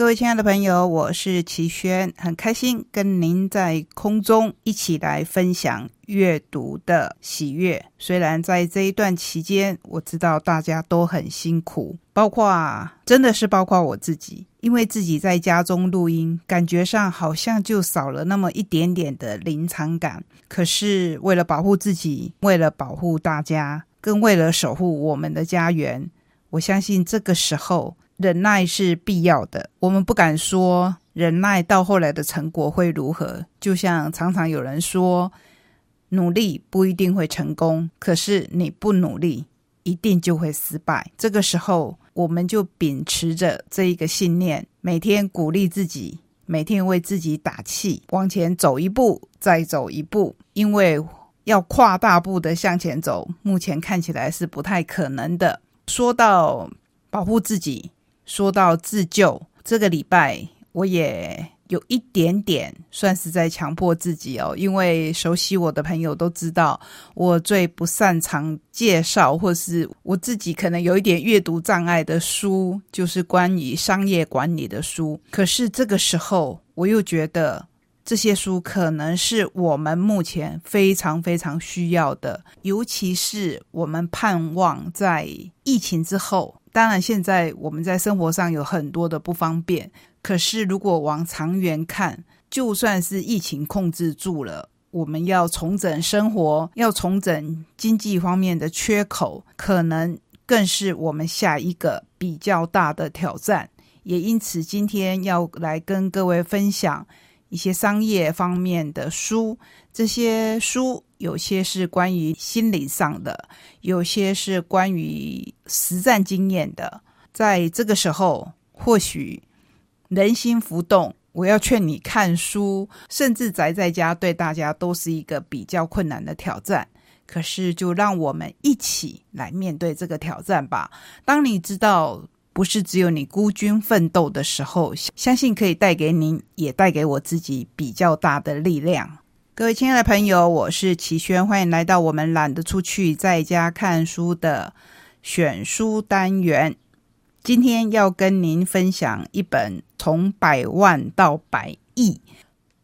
各位亲爱的朋友，我是齐轩，很开心跟您在空中一起来分享阅读的喜悦。虽然在这一段期间，我知道大家都很辛苦，包括真的是包括我自己，因为自己在家中录音，感觉上好像就少了那么一点点的临场感。可是为了保护自己，为了保护大家，更为了守护我们的家园，我相信这个时候。忍耐是必要的，我们不敢说忍耐到后来的成果会如何。就像常常有人说，努力不一定会成功，可是你不努力，一定就会失败。这个时候，我们就秉持着这一个信念，每天鼓励自己，每天为自己打气，往前走一步，再走一步。因为要跨大步的向前走，目前看起来是不太可能的。说到保护自己。说到自救，这个礼拜我也有一点点算是在强迫自己哦，因为熟悉我的朋友都知道，我最不擅长介绍，或是我自己可能有一点阅读障碍的书，就是关于商业管理的书。可是这个时候，我又觉得这些书可能是我们目前非常非常需要的，尤其是我们盼望在疫情之后。当然，现在我们在生活上有很多的不方便。可是，如果往长远看，就算是疫情控制住了，我们要重整生活，要重整经济方面的缺口，可能更是我们下一个比较大的挑战。也因此，今天要来跟各位分享一些商业方面的书。这些书有些是关于心理上的，有些是关于实战经验的。在这个时候，或许人心浮动，我要劝你看书，甚至宅在家，对大家都是一个比较困难的挑战。可是，就让我们一起来面对这个挑战吧。当你知道不是只有你孤军奋斗的时候，相信可以带给您，也带给我自己比较大的力量。各位亲爱的朋友，我是齐轩，欢迎来到我们懒得出去，在家看书的选书单元。今天要跟您分享一本从百万到百亿，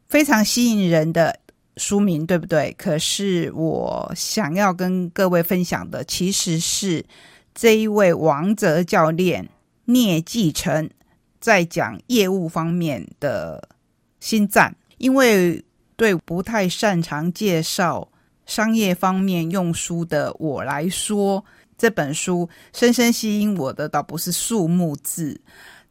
非常吸引人的书名，对不对？可是我想要跟各位分享的，其实是这一位王哲教练聂继成在讲业务方面的心战，因为。对不太擅长介绍商业方面用书的我来说，这本书深深吸引我的倒不是数目字，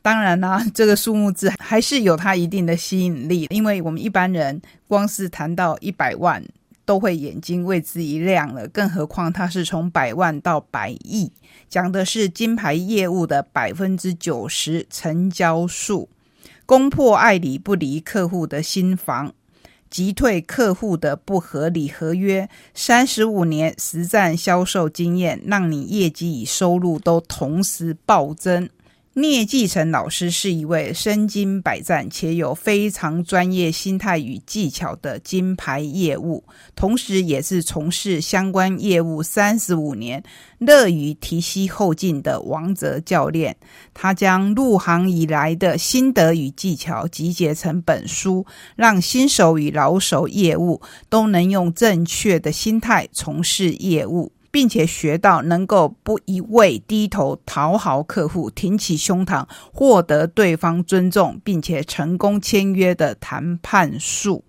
当然啦，这个数目字还是有它一定的吸引力，因为我们一般人光是谈到一百万都会眼睛为之一亮了，更何况它是从百万到百亿，讲的是金牌业务的百分之九十成交数，攻破爱理不理客户的心房。击退客户的不合理合约，三十五年实战销售经验，让你业绩与收入都同时暴增。聂继成老师是一位身经百战且有非常专业心态与技巧的金牌业务，同时也是从事相关业务三十五年、乐于提携后进的王者教练。他将入行以来的心得与技巧集结成本书，让新手与老手业务都能用正确的心态从事业务。并且学到能够不一味低头讨好客户，挺起胸膛获得对方尊重，并且成功签约的谈判术。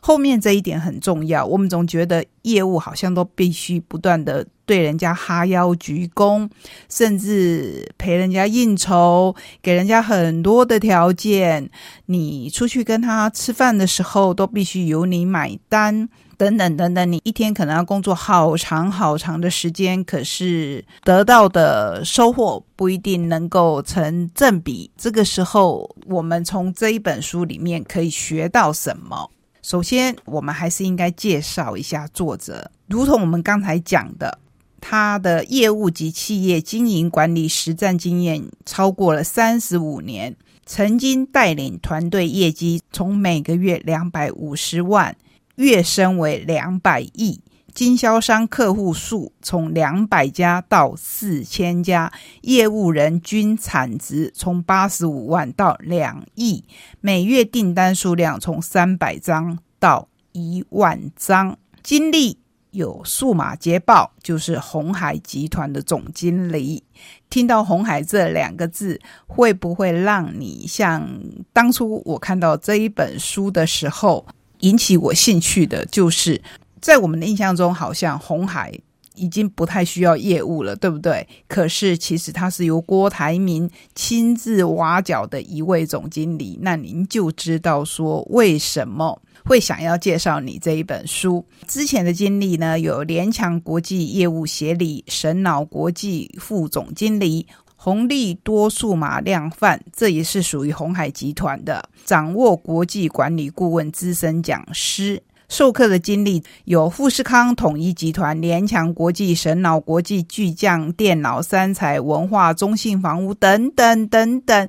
后面这一点很重要。我们总觉得业务好像都必须不断的对人家哈腰鞠躬，甚至陪人家应酬，给人家很多的条件。你出去跟他吃饭的时候，都必须由你买单。等等等等，你一天可能要工作好长好长的时间，可是得到的收获不一定能够成正比。这个时候，我们从这一本书里面可以学到什么？首先，我们还是应该介绍一下作者。如同我们刚才讲的，他的业务及企业经营管理实战经验超过了三十五年，曾经带领团队业绩从每个月两百五十万。跃升为两百亿，经销商客户数从两百家到四千家，业务人均产值从八十五万到两亿，每月订单数量从三百张到一万张。经历有数码捷报，就是红海集团的总经理。听到“红海”这两个字，会不会让你像当初我看到这一本书的时候，引起我兴趣的？就是在我们的印象中，好像红海已经不太需要业务了，对不对？可是其实它是由郭台铭亲自挖角的一位总经理，那您就知道说为什么会想要介绍你这一本书。之前的经历呢，有联强国际业务协理、神脑国际副总经理。红利多数码量贩，这也是属于红海集团的。掌握国际管理顾问资深讲师，授课的经历有富士康、统一集团、联强国际、神脑国际、巨匠电脑、三彩文化、中信房屋等等等等，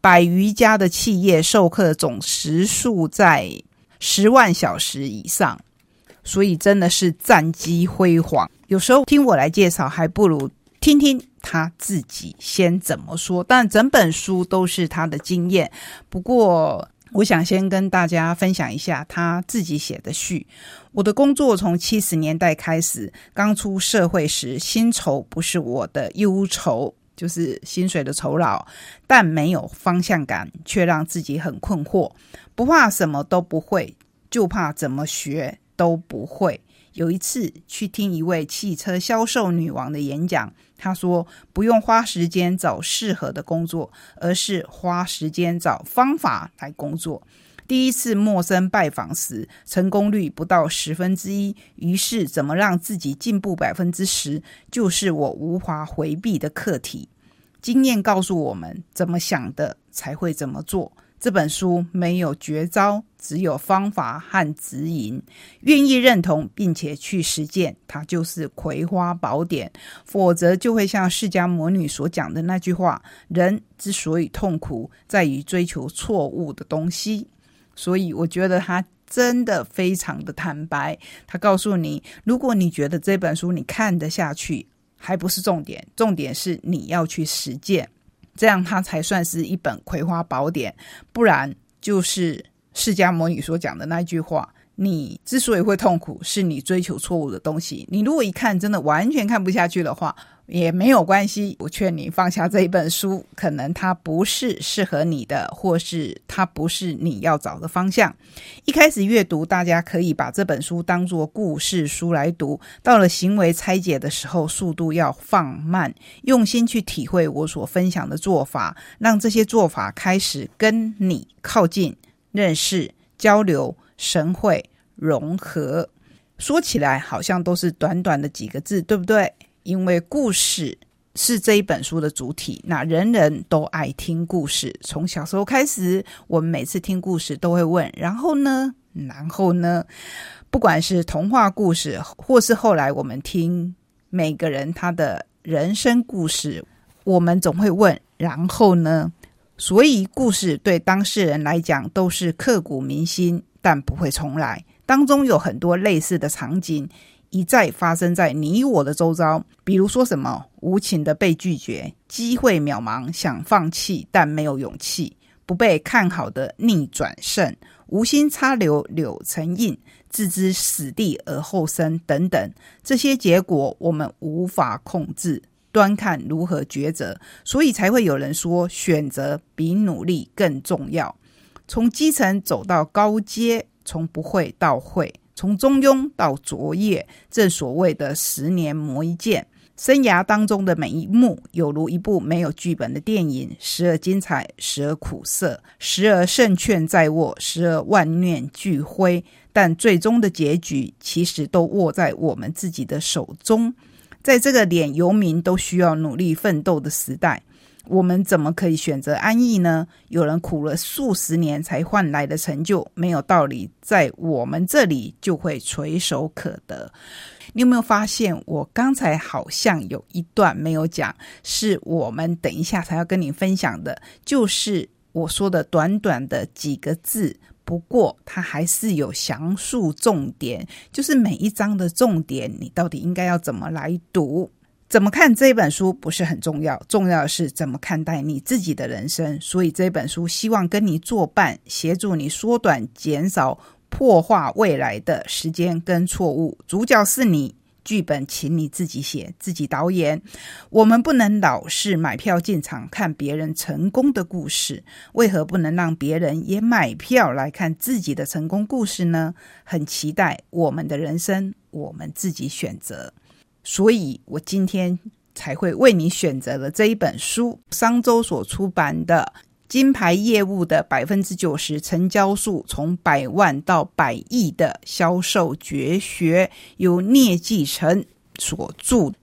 百余家的企业授课总时数在十万小时以上，所以真的是战绩辉煌。有时候听我来介绍，还不如听听。他自己先怎么说？但整本书都是他的经验。不过，我想先跟大家分享一下他自己写的序。我的工作从七十年代开始，刚出社会时，薪酬不是我的忧愁，就是薪水的酬劳，但没有方向感，却让自己很困惑。不怕什么都不会，就怕怎么学都不会。有一次去听一位汽车销售女王的演讲，她说：“不用花时间找适合的工作，而是花时间找方法来工作。”第一次陌生拜访时，成功率不到十分之一。于是，怎么让自己进步百分之十，就是我无法回避的课题。经验告诉我们，怎么想的才会怎么做。这本书没有绝招，只有方法和指引。愿意认同并且去实践，它就是葵花宝典。否则，就会像释迦魔女所讲的那句话：“人之所以痛苦，在于追求错误的东西。”所以，我觉得他真的非常的坦白。他告诉你，如果你觉得这本书你看得下去，还不是重点，重点是你要去实践。这样它才算是一本葵花宝典，不然就是释迦牟尼所讲的那句话：你之所以会痛苦，是你追求错误的东西。你如果一看真的完全看不下去的话。也没有关系，我劝你放下这一本书，可能它不是适合你的，或是它不是你要找的方向。一开始阅读，大家可以把这本书当做故事书来读，到了行为拆解的时候，速度要放慢，用心去体会我所分享的做法，让这些做法开始跟你靠近、认识、交流、神会、融合。说起来好像都是短短的几个字，对不对？因为故事是这一本书的主体，那人人都爱听故事。从小时候开始，我们每次听故事都会问：然后呢？然后呢？不管是童话故事，或是后来我们听每个人他的人生故事，我们总会问：然后呢？所以故事对当事人来讲都是刻骨铭心，但不会重来。当中有很多类似的场景。一再发生在你我的周遭，比如说什么无情的被拒绝，机会渺茫，想放弃但没有勇气，不被看好的逆转胜，无心插柳柳成荫，置之死地而后生等等，这些结果我们无法控制，端看如何抉择。所以才会有人说，选择比努力更重要。从基层走到高阶，从不会到会。从中庸到卓越，正所谓的十年磨一剑。生涯当中的每一幕，有如一部没有剧本的电影，时而精彩，时而苦涩，时而胜券在握，时而万念俱灰。但最终的结局，其实都握在我们自己的手中。在这个连游民都需要努力奋斗的时代。我们怎么可以选择安逸呢？有人苦了数十年才换来的成就，没有道理在我们这里就会垂手可得。你有没有发现，我刚才好像有一段没有讲，是我们等一下才要跟你分享的，就是我说的短短的几个字：不过它还是有详述重点，就是每一章的重点，你到底应该要怎么来读？怎么看这本书不是很重要，重要的是怎么看待你自己的人生。所以这本书希望跟你作伴，协助你缩短、减少破坏未来的时间跟错误。主角是你。剧本，请你自己写，自己导演。我们不能老是买票进场看别人成功的故事，为何不能让别人也买票来看自己的成功故事呢？很期待我们的人生，我们自己选择。所以我今天才会为你选择了这一本书，商周所出版的。金牌业务的百分之九十成交数从百万到百亿的销售绝学，由聂继成所著。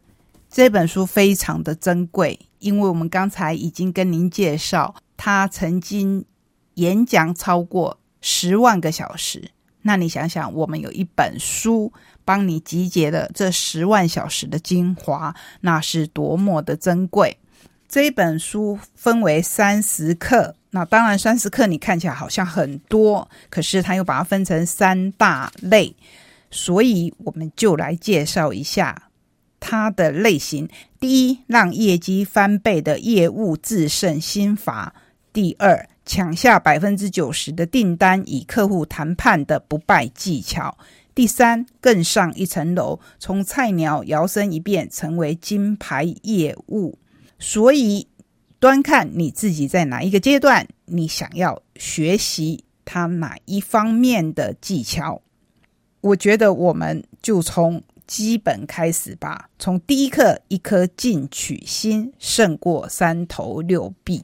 这本书非常的珍贵，因为我们刚才已经跟您介绍，他曾经演讲超过十万个小时。那你想想，我们有一本书帮你集结了这十万小时的精华，那是多么的珍贵。这一本书分为三十课，那当然三十课你看起来好像很多，可是他又把它分成三大类，所以我们就来介绍一下它的类型。第一，让业绩翻倍的业务制胜心法；第二，抢下百分之九十的订单，以客户谈判的不败技巧；第三，更上一层楼，从菜鸟摇身一变成为金牌业务。所以，端看你自己在哪一个阶段，你想要学习他哪一方面的技巧。我觉得我们就从基本开始吧。从第一课，一颗进取心胜过三头六臂。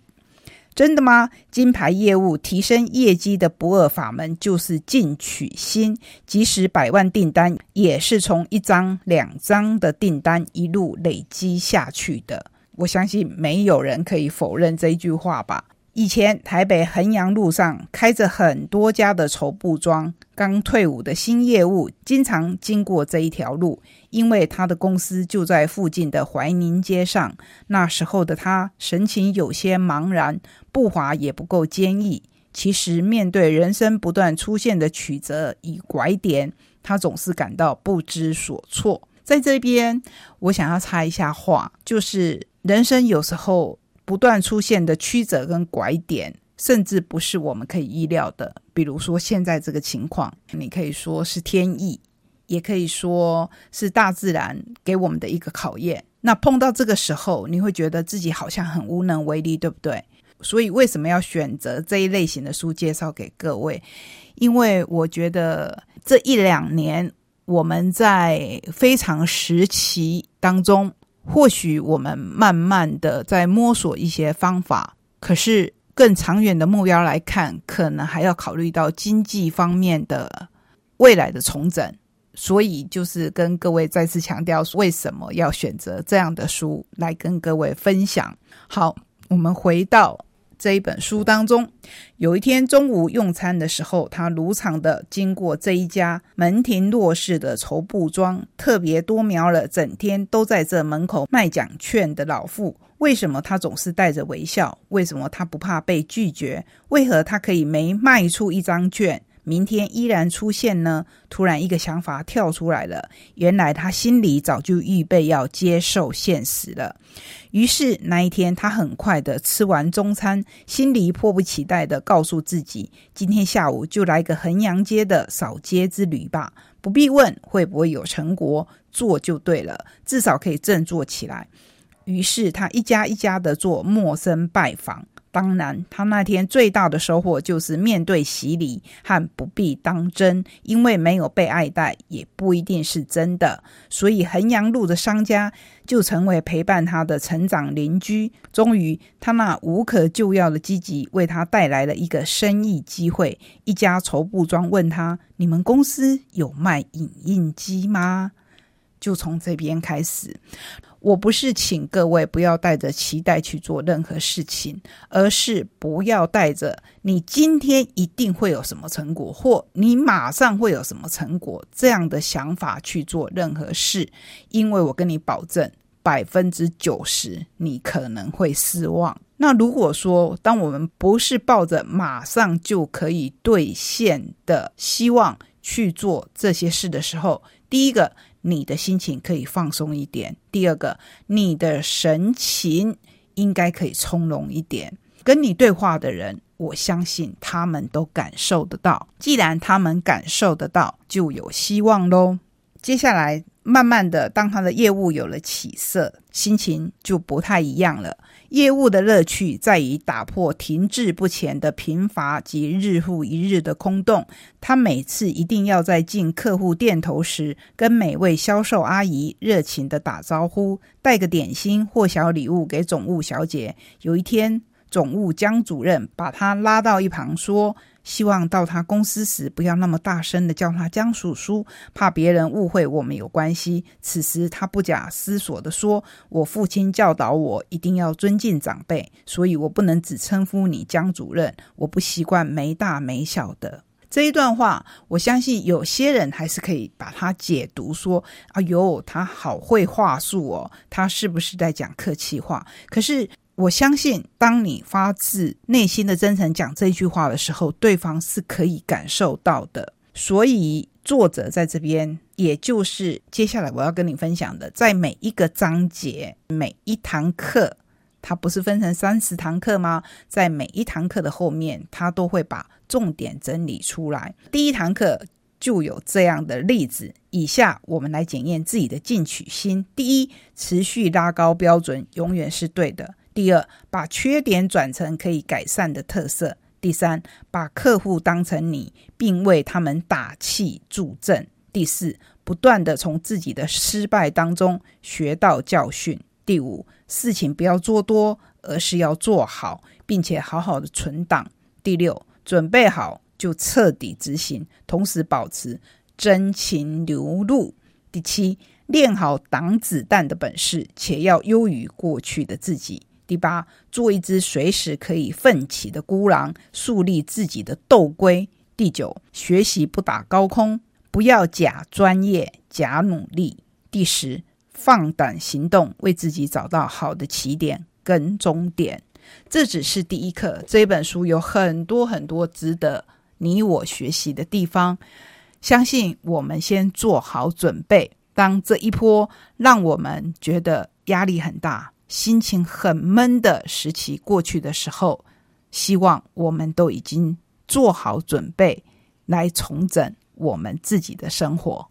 真的吗？金牌业务提升业绩的不二法门就是进取心，即使百万订单，也是从一张、两张的订单一路累积下去的。我相信没有人可以否认这一句话吧。以前台北衡阳路上开着很多家的绸布庄，刚退伍的新业务经常经过这一条路，因为他的公司就在附近的怀宁街上。那时候的他神情有些茫然，步伐也不够坚毅。其实面对人生不断出现的曲折与拐点，他总是感到不知所措。在这边，我想要插一下话，就是。人生有时候不断出现的曲折跟拐点，甚至不是我们可以意料的。比如说现在这个情况，你可以说是天意，也可以说是大自然给我们的一个考验。那碰到这个时候，你会觉得自己好像很无能为力，对不对？所以为什么要选择这一类型的书介绍给各位？因为我觉得这一两年我们在非常时期当中。或许我们慢慢的在摸索一些方法，可是更长远的目标来看，可能还要考虑到经济方面的未来的重整。所以，就是跟各位再次强调，为什么要选择这样的书来跟各位分享。好，我们回到。这一本书当中，有一天中午用餐的时候，他如常的经过这一家门庭若市的绸布庄，特别多瞄了整天都在这门口卖奖券的老妇。为什么他总是带着微笑？为什么他不怕被拒绝？为何他可以没卖出一张券？明天依然出现呢？突然一个想法跳出来了，原来他心里早就预备要接受现实了。于是那一天，他很快的吃完中餐，心里迫不及待的告诉自己：今天下午就来个衡阳街的扫街之旅吧，不必问会不会有成果，做就对了，至少可以振作起来。于是他一家一家的做陌生拜访。当然，他那天最大的收获就是面对洗礼和不必当真，因为没有被爱戴也不一定是真的。所以衡阳路的商家就成为陪伴他的成长邻居。终于，他那无可救药的积极为他带来了一个生意机会。一家绸布庄问他：“你们公司有卖影印机吗？”就从这边开始。我不是请各位不要带着期待去做任何事情，而是不要带着你今天一定会有什么成果，或你马上会有什么成果这样的想法去做任何事，因为我跟你保证，百分之九十你可能会失望。那如果说，当我们不是抱着马上就可以兑现的希望去做这些事的时候，第一个，你的心情可以放松一点；第二个，你的神情应该可以从容一点。跟你对话的人，我相信他们都感受得到。既然他们感受得到，就有希望喽。接下来，慢慢的，当他的业务有了起色，心情就不太一样了。业务的乐趣在于打破停滞不前的贫乏及日复一日的空洞。他每次一定要在进客户店头时，跟每位销售阿姨热情的打招呼，带个点心或小礼物给总务小姐。有一天，总务江主任把他拉到一旁说。希望到他公司时，不要那么大声的叫他江叔叔，怕别人误会我们有关系。此时，他不假思索的说：“我父亲教导我一定要尊敬长辈，所以我不能只称呼你江主任，我不习惯没大没小的。”这一段话，我相信有些人还是可以把它解读说：“哎呦，他好会话术哦，他是不是在讲客气话？”可是。我相信，当你发自内心的真诚讲这句话的时候，对方是可以感受到的。所以，作者在这边，也就是接下来我要跟你分享的，在每一个章节、每一堂课，它不是分成三十堂课吗？在每一堂课的后面，他都会把重点整理出来。第一堂课就有这样的例子。以下我们来检验自己的进取心：第一，持续拉高标准，永远是对的。第二，把缺点转成可以改善的特色；第三，把客户当成你，并为他们打气助阵；第四，不断的从自己的失败当中学到教训；第五，事情不要做多，而是要做好，并且好好的存档；第六，准备好就彻底执行，同时保持真情流露；第七，练好挡子弹的本事，且要优于过去的自己。第八，做一只随时可以奋起的孤狼，树立自己的斗龟。第九，学习不打高空，不要假专业、假努力。第十，放胆行动，为自己找到好的起点跟终点。这只是第一课，这本书有很多很多值得你我学习的地方。相信我们先做好准备，当这一波让我们觉得压力很大。心情很闷的时期过去的时候，希望我们都已经做好准备，来重整我们自己的生活。